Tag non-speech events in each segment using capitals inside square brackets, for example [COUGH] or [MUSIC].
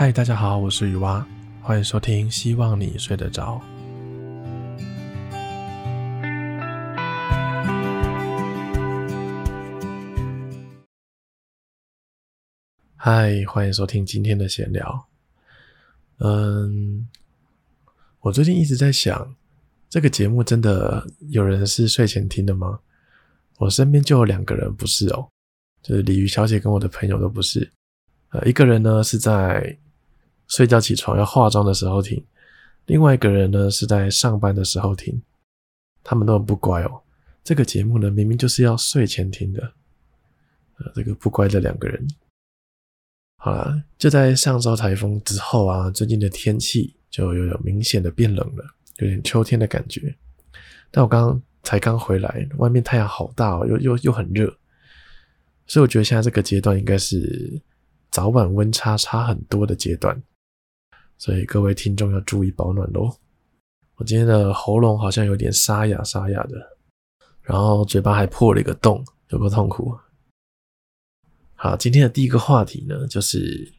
嗨，大家好，我是雨蛙，欢迎收听，希望你睡得着。嗨，欢迎收听今天的闲聊。嗯，我最近一直在想，这个节目真的有人是睡前听的吗？我身边就有两个人不是哦，就是鲤鱼小姐跟我的朋友都不是。呃，一个人呢是在睡觉起床要化妆的时候听，另外一个人呢是在上班的时候听。他们都很不乖哦。这个节目呢明明就是要睡前听的，呃，这个不乖的两个人。好啦，就在上周台风之后啊，最近的天气就又有明显的变冷了，有点秋天的感觉。但我刚刚才刚回来，外面太阳好大哦，又又又很热，所以我觉得现在这个阶段应该是早晚温差差很多的阶段，所以各位听众要注意保暖喽。我今天的喉咙好像有点沙哑沙哑的，然后嘴巴还破了一个洞，有够痛苦。好，今天的第一个话题呢，就是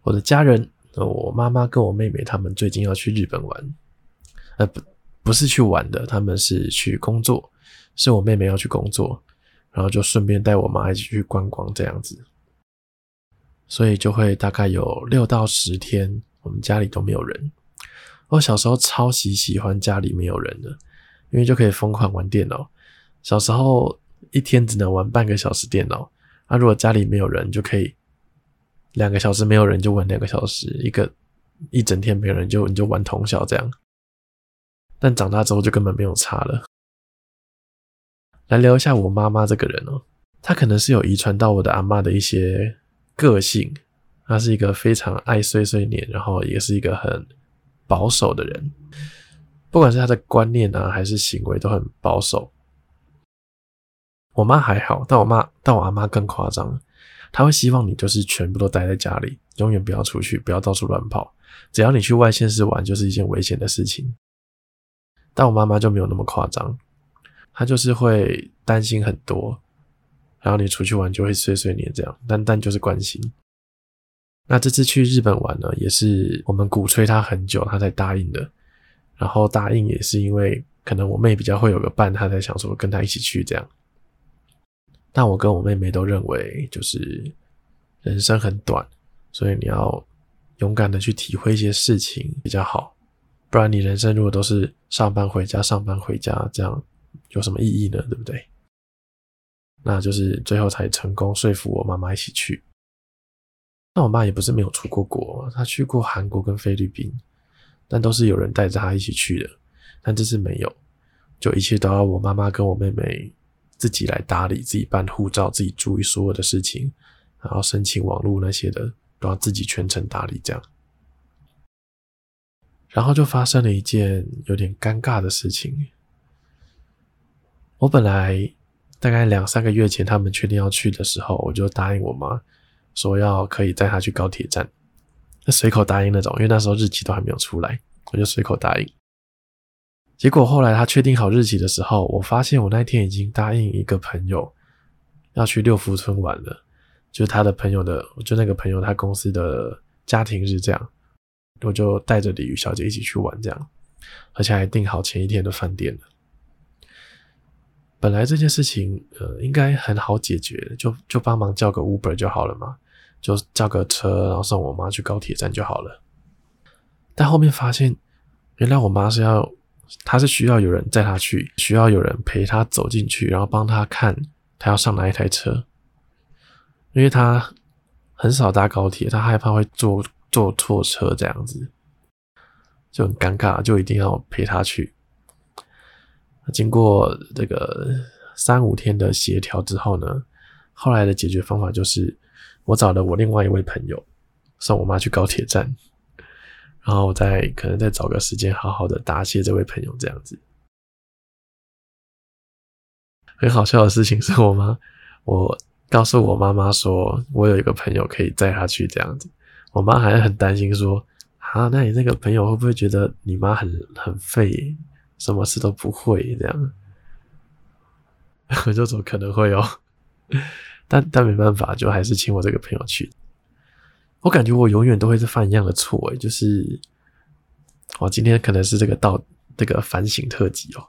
我的家人，我妈妈跟我妹妹他们最近要去日本玩，呃，不，不是去玩的，他们是去工作，是我妹妹要去工作，然后就顺便带我妈一起去观光这样子，所以就会大概有六到十天，我们家里都没有人。我小时候超级喜欢家里没有人的，因为就可以疯狂玩电脑。小时候一天只能玩半个小时电脑。那、啊、如果家里没有人，就可以两个小时没有人就玩两个小时，一个一整天没有人就你就玩通宵这样。但长大之后就根本没有差了。来聊一下我妈妈这个人哦，她可能是有遗传到我的阿嬷的一些个性，她是一个非常爱碎碎念，然后也是一个很保守的人，不管是她的观念啊还是行为都很保守。我妈还好，但我妈，但我阿妈更夸张。她会希望你就是全部都待在家里，永远不要出去，不要到处乱跑。只要你去外县市玩，就是一件危险的事情。但我妈妈就没有那么夸张，她就是会担心很多，然后你出去玩就会碎碎念这样，但但就是关心。那这次去日本玩呢，也是我们鼓吹她很久，她才答应的。然后答应也是因为可能我妹比较会有个伴，她才想说跟她一起去这样。但我跟我妹妹都认为，就是人生很短，所以你要勇敢的去体会一些事情比较好。不然你人生如果都是上班回家、上班回家，这样有什么意义呢？对不对？那就是最后才成功说服我妈妈一起去。那我妈也不是没有出过国，她去过韩国跟菲律宾，但都是有人带着她一起去的。但这次没有，就一切都要我妈妈跟我妹妹。自己来打理，自己办护照，自己注意所有的事情，然后申请网络那些的都要自己全程打理，这样。然后就发生了一件有点尴尬的事情。我本来大概两三个月前他们确定要去的时候，我就答应我妈说要可以带她去高铁站，那随口答应那种，因为那时候日期都还没有出来，我就随口答应。结果后来他确定好日期的时候，我发现我那天已经答应一个朋友要去六福村玩了，就是他的朋友的，就那个朋友他公司的家庭日这样，我就带着鲤鱼小姐一起去玩这样，而且还订好前一天的饭店了。本来这件事情呃应该很好解决，就就帮忙叫个 Uber 就好了嘛，就叫个车然后送我妈去高铁站就好了。但后面发现，原来我妈是要。她是需要有人载她去，需要有人陪她走进去，然后帮她看她要上哪一台车，因为她很少搭高铁，她害怕会坐坐错车这样子，就很尴尬，就一定要陪她去。经过这个三五天的协调之后呢，后来的解决方法就是我找了我另外一位朋友送我妈去高铁站。然后我再可能再找个时间，好好的答谢这位朋友，这样子。很好笑的事情是我妈，我告诉我妈妈说，我有一个朋友可以载她去这样子。我妈还很担心说，啊，那你那个朋友会不会觉得你妈很很废，什么事都不会这样？[LAUGHS] 我就说可能会哦，但但没办法，就还是请我这个朋友去。我感觉我永远都会是犯一样的错，诶，就是我今天可能是这个到这个反省特辑哦。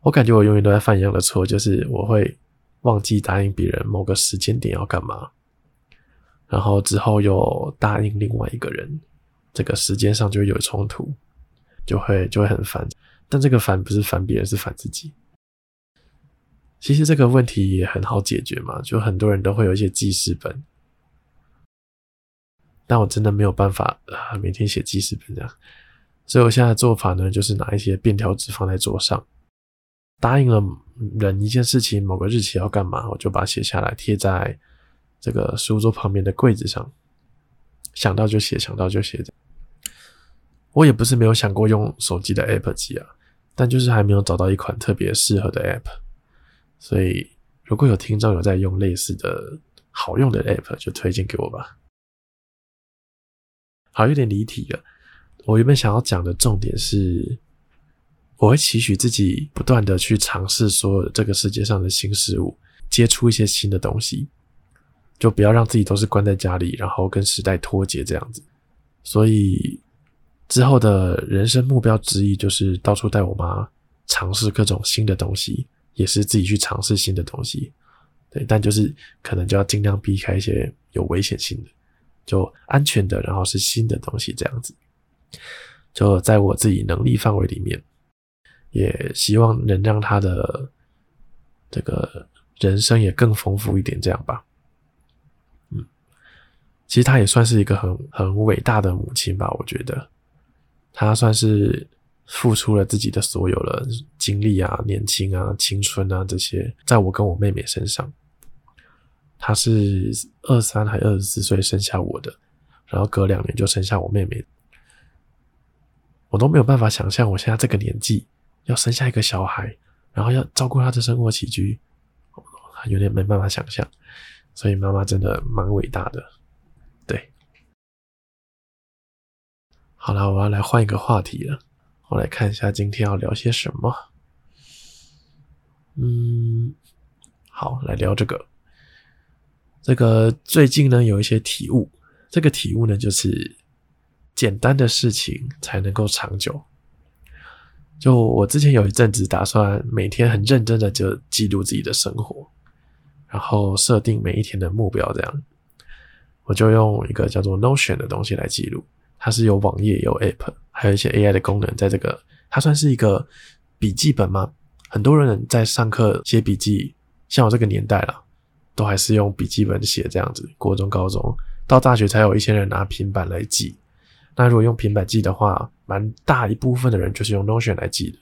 我感觉我永远都在犯一样的错，就是我会忘记答应别人某个时间点要干嘛，然后之后又答应另外一个人，这个时间上就会有冲突，就会就会很烦。但这个烦不是烦别人，是烦自己。其实这个问题也很好解决嘛，就很多人都会有一些记事本，但我真的没有办法啊，每天写记事本这样。所以我现在的做法呢，就是拿一些便条纸放在桌上。答应了人一件事情，某个日期要干嘛，我就把它写下来，贴在这个书桌旁边的柜子上。想到就写，想到就写。我也不是没有想过用手机的 App 记啊，但就是还没有找到一款特别适合的 App。所以，如果有听众有在用类似的好用的 App，就推荐给我吧。好，有点离题了。我原本想要讲的重点是。我会期许自己不断的去尝试所有这个世界上的新事物，接触一些新的东西，就不要让自己都是关在家里，然后跟时代脱节这样子。所以之后的人生目标之一就是到处带我妈尝试各种新的东西，也是自己去尝试新的东西。对，但就是可能就要尽量避开一些有危险性的，就安全的，然后是新的东西这样子。就在我自己能力范围里面。也希望能让他的这个人生也更丰富一点，这样吧。嗯，其实他也算是一个很很伟大的母亲吧，我觉得他算是付出了自己的所有的精力啊、年轻啊、青春啊这些，在我跟我妹妹身上。她是二三还二十四岁生下我的，然后隔两年就生下我妹妹，我都没有办法想象我现在这个年纪。要生下一个小孩，然后要照顾他的生活起居，有点没办法想象。所以妈妈真的蛮伟大的，对。好了，我要来换一个话题了。我来看一下今天要聊些什么。嗯，好，来聊这个。这个最近呢，有一些体悟。这个体悟呢，就是简单的事情才能够长久。就我之前有一阵子打算每天很认真的就记录自己的生活，然后设定每一天的目标，这样，我就用一个叫做 Notion 的东西来记录。它是有网页、有 App，还有一些 AI 的功能，在这个它算是一个笔记本吗？很多人在上课写笔记，像我这个年代了，都还是用笔记本写这样子。国中、高中到大学才有一些人拿平板来记。那如果用平板记的话，蛮大一部分的人就是用 Notion 来记的。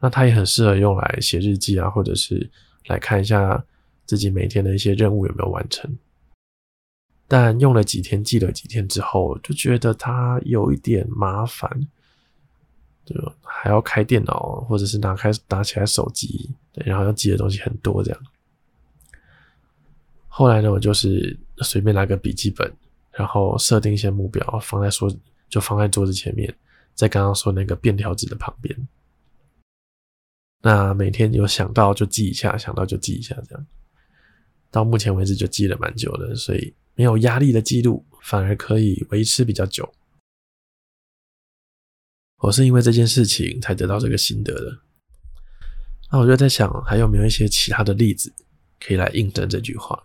那它也很适合用来写日记啊，或者是来看一下自己每天的一些任务有没有完成。但用了几天，记了几天之后，就觉得它有一点麻烦，就还要开电脑，或者是拿开拿起来手机，然后要记的东西很多这样。后来呢，我就是随便拿个笔记本。然后设定一些目标，放在桌就放在桌子前面，在刚刚说那个便条纸的旁边。那每天有想到就记一下，想到就记一下，这样。到目前为止就记了蛮久的，所以没有压力的记录反而可以维持比较久。我是因为这件事情才得到这个心得的。那我就在想，还有没有一些其他的例子可以来印证这句话？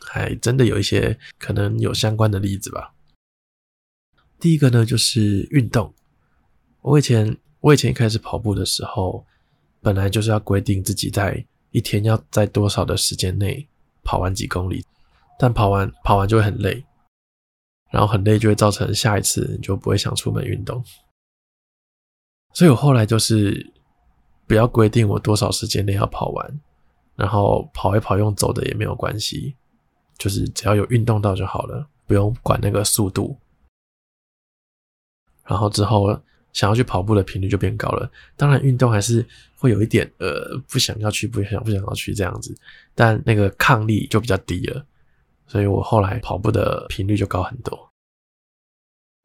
还真的有一些可能有相关的例子吧。第一个呢，就是运动。我以前我以前一开始跑步的时候，本来就是要规定自己在一天要在多少的时间内跑完几公里，但跑完跑完就会很累，然后很累就会造成下一次你就不会想出门运动。所以我后来就是不要规定我多少时间内要跑完，然后跑一跑用走的也没有关系。就是只要有运动到就好了，不用管那个速度。然后之后想要去跑步的频率就变高了。当然运动还是会有一点呃不想要去，不想不想要去这样子，但那个抗力就比较低了。所以我后来跑步的频率就高很多。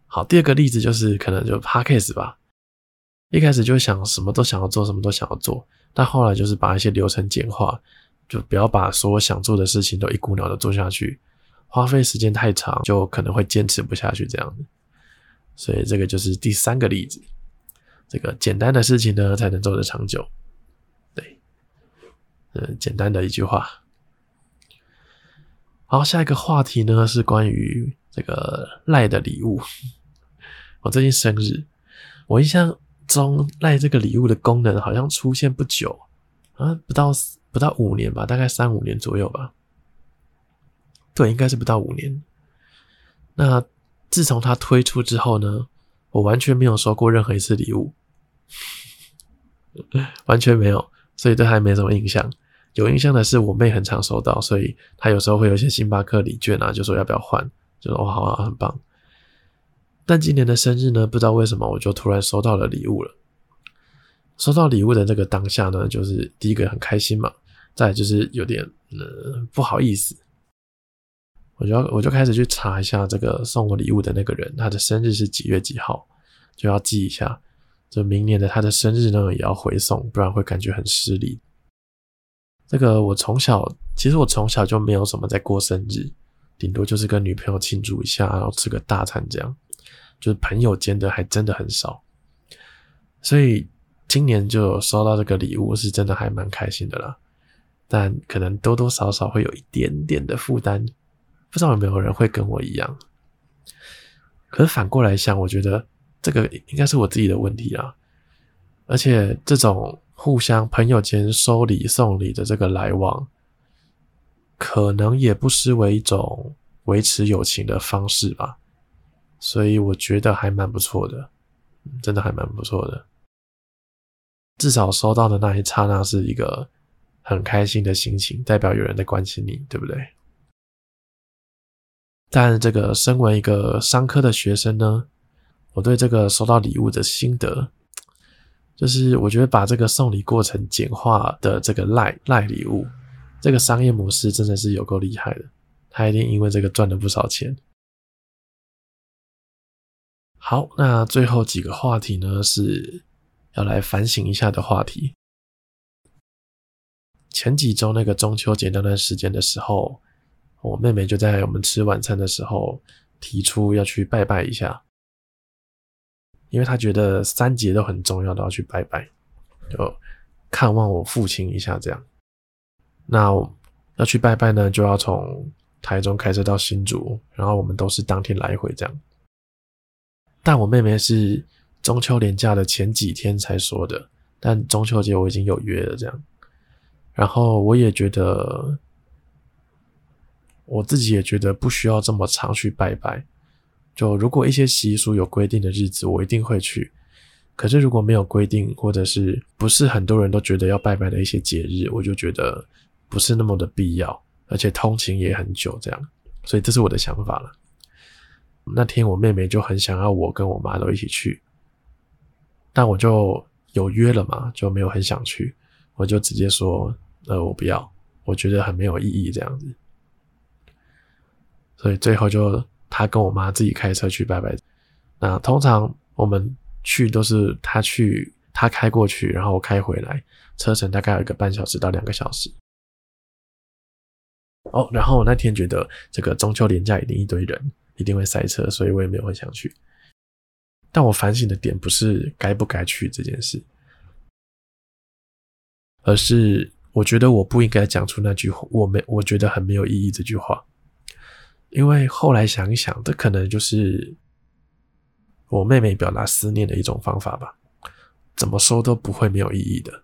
好，第二个例子就是可能就 Podcast 吧。一开始就想什么都想要做，什么都想要做，但后来就是把一些流程简化。就不要把所有想做的事情都一股脑的做下去，花费时间太长，就可能会坚持不下去这样子。所以这个就是第三个例子。这个简单的事情呢，才能做得长久。对，嗯，简单的一句话。好，下一个话题呢，是关于这个赖的礼物。我最近生日，我印象中赖这个礼物的功能好像出现不久啊，不到不到五年吧，大概三五年左右吧。对，应该是不到五年。那自从它推出之后呢，我完全没有收过任何一次礼物，[LAUGHS] 完全没有，所以对它没什么印象。有印象的是，我妹很常收到，所以她有时候会有一些星巴克礼券啊，就说要不要换，就说哇，好啊，很棒。但今年的生日呢，不知道为什么我就突然收到了礼物了。收到礼物的那个当下呢，就是第一个很开心嘛，再就是有点呃不好意思，我就要我就开始去查一下这个送我礼物的那个人，他的生日是几月几号，就要记一下，就明年的他的生日呢也要回送，不然会感觉很失礼。这个我从小，其实我从小就没有什么在过生日，顶多就是跟女朋友庆祝一下，然后吃个大餐这样，就是朋友间的还真的很少。所以今年就有收到这个礼物，是真的还蛮开心的啦。但可能多多少少会有一点点的负担，不知道有没有人会跟我一样。可是反过来想，我觉得这个应该是我自己的问题啊，而且这种。互相朋友间收礼送礼的这个来往，可能也不失为一种维持友情的方式吧。所以我觉得还蛮不错的，真的还蛮不错的。至少收到的那一刹那是一个很开心的心情，代表有人在关心你，对不对？但这个身为一个商科的学生呢，我对这个收到礼物的心得。就是我觉得把这个送礼过程简化的这个赖赖礼物，这个商业模式真的是有够厉害的，他一定因为这个赚了不少钱。好，那最后几个话题呢，是要来反省一下的话题。前几周那个中秋节那段时间的时候，我妹妹就在我们吃晚餐的时候提出要去拜拜一下。因为他觉得三节都很重要，都要去拜拜，就看望我父亲一下这样。那要去拜拜呢，就要从台中开车到新竹，然后我们都是当天来回这样。但我妹妹是中秋连假的前几天才说的，但中秋节我已经有约了这样。然后我也觉得，我自己也觉得不需要这么常去拜拜。就如果一些习俗有规定的日子，我一定会去。可是如果没有规定，或者是不是很多人都觉得要拜拜的一些节日，我就觉得不是那么的必要，而且通勤也很久这样。所以这是我的想法了。那天我妹妹就很想要我跟我妈都一起去，但我就有约了嘛，就没有很想去，我就直接说，呃，我不要，我觉得很没有意义这样子。所以最后就。他跟我妈自己开车去拜拜，那通常我们去都是他去，他开过去，然后我开回来，车程大概有一个半小时到两个小时。哦，然后我那天觉得这个中秋连假一定一堆人，一定会塞车，所以我也没有很想去。但我反省的点不是该不该去这件事，而是我觉得我不应该讲出那句话，我没我觉得很没有意义这句话。因为后来想一想，这可能就是我妹妹表达思念的一种方法吧。怎么说都不会没有意义的，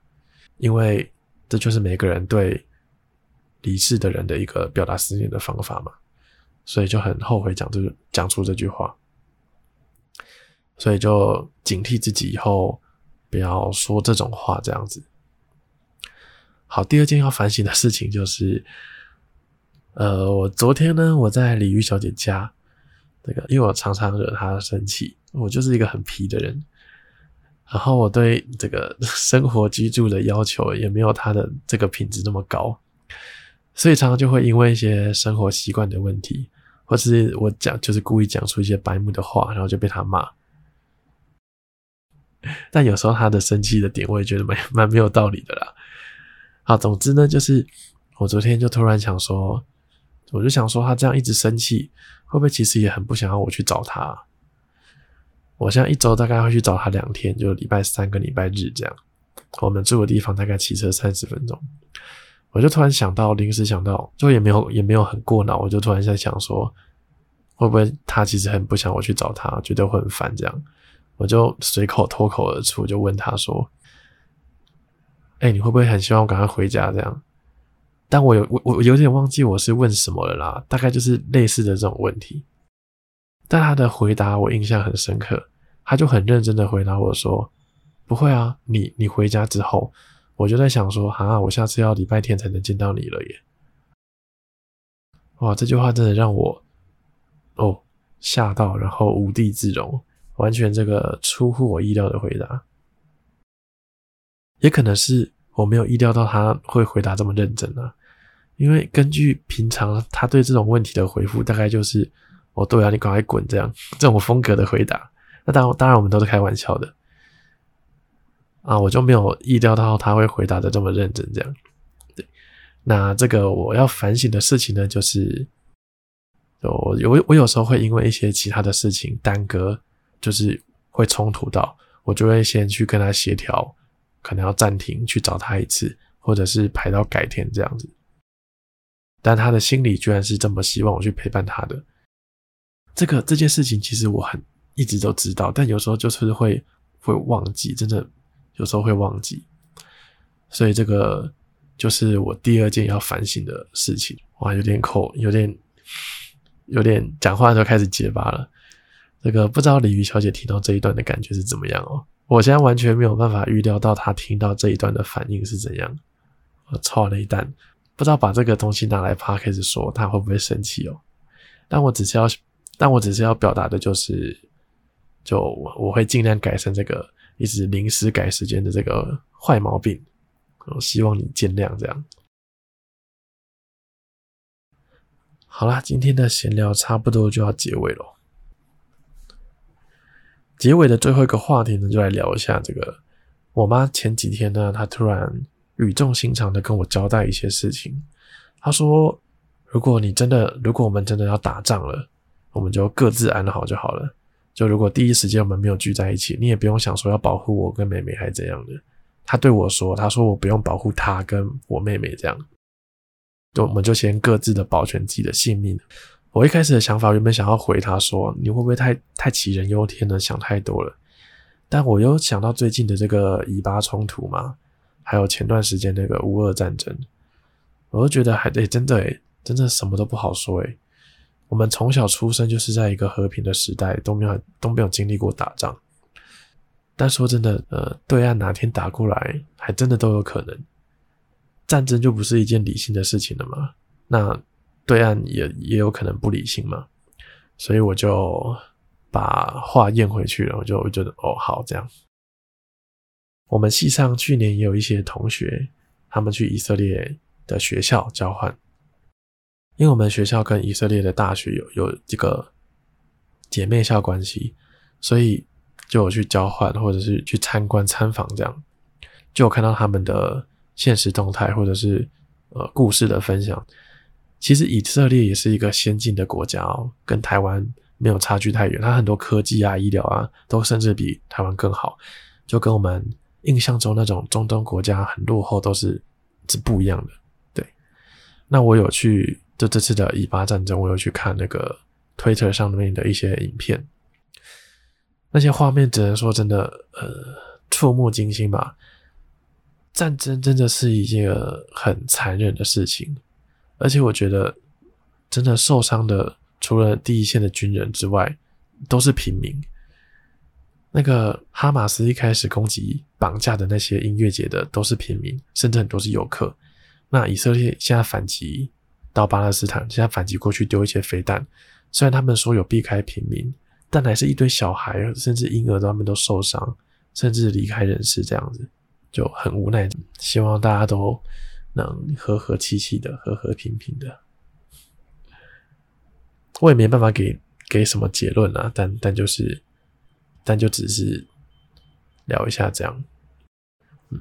因为这就是每个人对离世的人的一个表达思念的方法嘛。所以就很后悔讲这讲出这句话，所以就警惕自己以后不要说这种话，这样子。好，第二件要反省的事情就是。呃，我昨天呢，我在鲤鱼小姐家，这个因为我常常惹她生气，我就是一个很皮的人，然后我对这个 [LAUGHS] 生活居住的要求也没有她的这个品质那么高，所以常常就会因为一些生活习惯的问题，或是我讲就是故意讲出一些白目的话，然后就被她骂。但有时候她的生气的点，我也觉得蛮蛮没有道理的啦。好，总之呢，就是我昨天就突然想说。我就想说，他这样一直生气，会不会其实也很不想要我去找他？我现在一周大概会去找他两天，就礼拜三跟礼拜日这样。我们住的地方大概骑车三十分钟。我就突然想到，临时想到，就也没有也没有很过脑，我就突然在想说，会不会他其实很不想我去找他，觉得会很烦这样。我就随口脱口而出，就问他说：“哎、你会不会很希望我赶快回家这样？”但我有我我有点忘记我是问什么了啦，大概就是类似的这种问题。但他的回答我印象很深刻，他就很认真的回答我说：“不会啊，你你回家之后，我就在想说，啊，我下次要礼拜天才能见到你了耶。”哇，这句话真的让我哦吓到，然后无地自容，完全这个出乎我意料的回答。也可能是我没有意料到他会回答这么认真啊，因为根据平常他对这种问题的回复，大概就是。哦，对啊，你赶快滚！这样这种风格的回答，那当当然我们都是开玩笑的啊，我就没有意料到他会回答的这么认真。这样，对，那这个我要反省的事情呢，就是，我有我有时候会因为一些其他的事情耽搁，就是会冲突到，我就会先去跟他协调，可能要暂停去找他一次，或者是排到改天这样子。但他的心里居然是这么希望我去陪伴他的。这个这件事情其实我很一直都知道，但有时候就是会会忘记，真的有时候会忘记，所以这个就是我第二件要反省的事情。哇，有点口，有点有点讲话的时候开始结巴了。这个不知道鲤鱼小姐听到这一段的感觉是怎么样哦？我现在完全没有办法预料到他听到这一段的反应是怎样。我操了一蛋，不知道把这个东西拿来 podcast 说，他会不会生气哦？但我只是要。但我只是要表达的就是，就我会尽量改善这个一直临时改时间的这个坏毛病，我希望你见谅。这样，好啦，今天的闲聊差不多就要结尾了。结尾的最后一个话题呢，就来聊一下这个。我妈前几天呢，她突然语重心长的跟我交代一些事情。她说：“如果你真的，如果我们真的要打仗了。”我们就各自安好就好了。就如果第一时间我们没有聚在一起，你也不用想说要保护我跟妹妹还是怎样的。她对我说：“她说我不用保护她跟我妹妹这样，就我们就先各自的保全自己的性命。”我一开始的想法原本想要回他说：“你会不会太太杞人忧天了，想太多了？”但我又想到最近的这个以巴冲突嘛，还有前段时间那个乌俄战争，我就觉得还得真的诶，真的什么都不好说诶。我们从小出生就是在一个和平的时代，都没有都没有经历过打仗。但说真的，呃，对岸哪天打过来，还真的都有可能。战争就不是一件理性的事情了嘛？那对岸也也有可能不理性嘛？所以我就把话咽回去了，我就觉得哦，好这样。我们系上去年也有一些同学，他们去以色列的学校交换。因为我们学校跟以色列的大学有有这个姐妹校关系，所以就有去交换或者是去参观参访这样，就有看到他们的现实动态或者是呃故事的分享。其实以色列也是一个先进的国家哦，跟台湾没有差距太远，它很多科技啊、医疗啊都甚至比台湾更好，就跟我们印象中那种中东国家很落后都是是不一样的。对，那我有去。就这次的以巴战争，我有去看那个推特上面的一些影片，那些画面只能说真的，呃，触目惊心吧。战争真的是一件很残忍的事情，而且我觉得，真的受伤的除了第一线的军人之外，都是平民。那个哈马斯一开始攻击绑架的那些音乐节的都是平民，甚至很多是游客。那以色列现在反击。到巴勒斯坦，现在反击过去丢一些飞弹，虽然他们说有避开平民，但还是一堆小孩甚至婴儿他们都受伤，甚至离开人世，这样子就很无奈。希望大家都能和和气气的，和和平平的。我也没办法给给什么结论啊，但但就是，但就只是聊一下这样。嗯，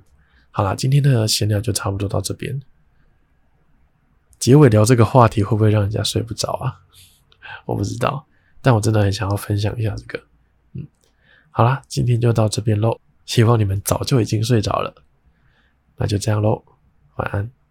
好啦，今天的闲聊就差不多到这边。结尾聊这个话题会不会让人家睡不着啊？我不知道，但我真的很想要分享一下这个。嗯，好啦，今天就到这边喽。希望你们早就已经睡着了。那就这样喽，晚安。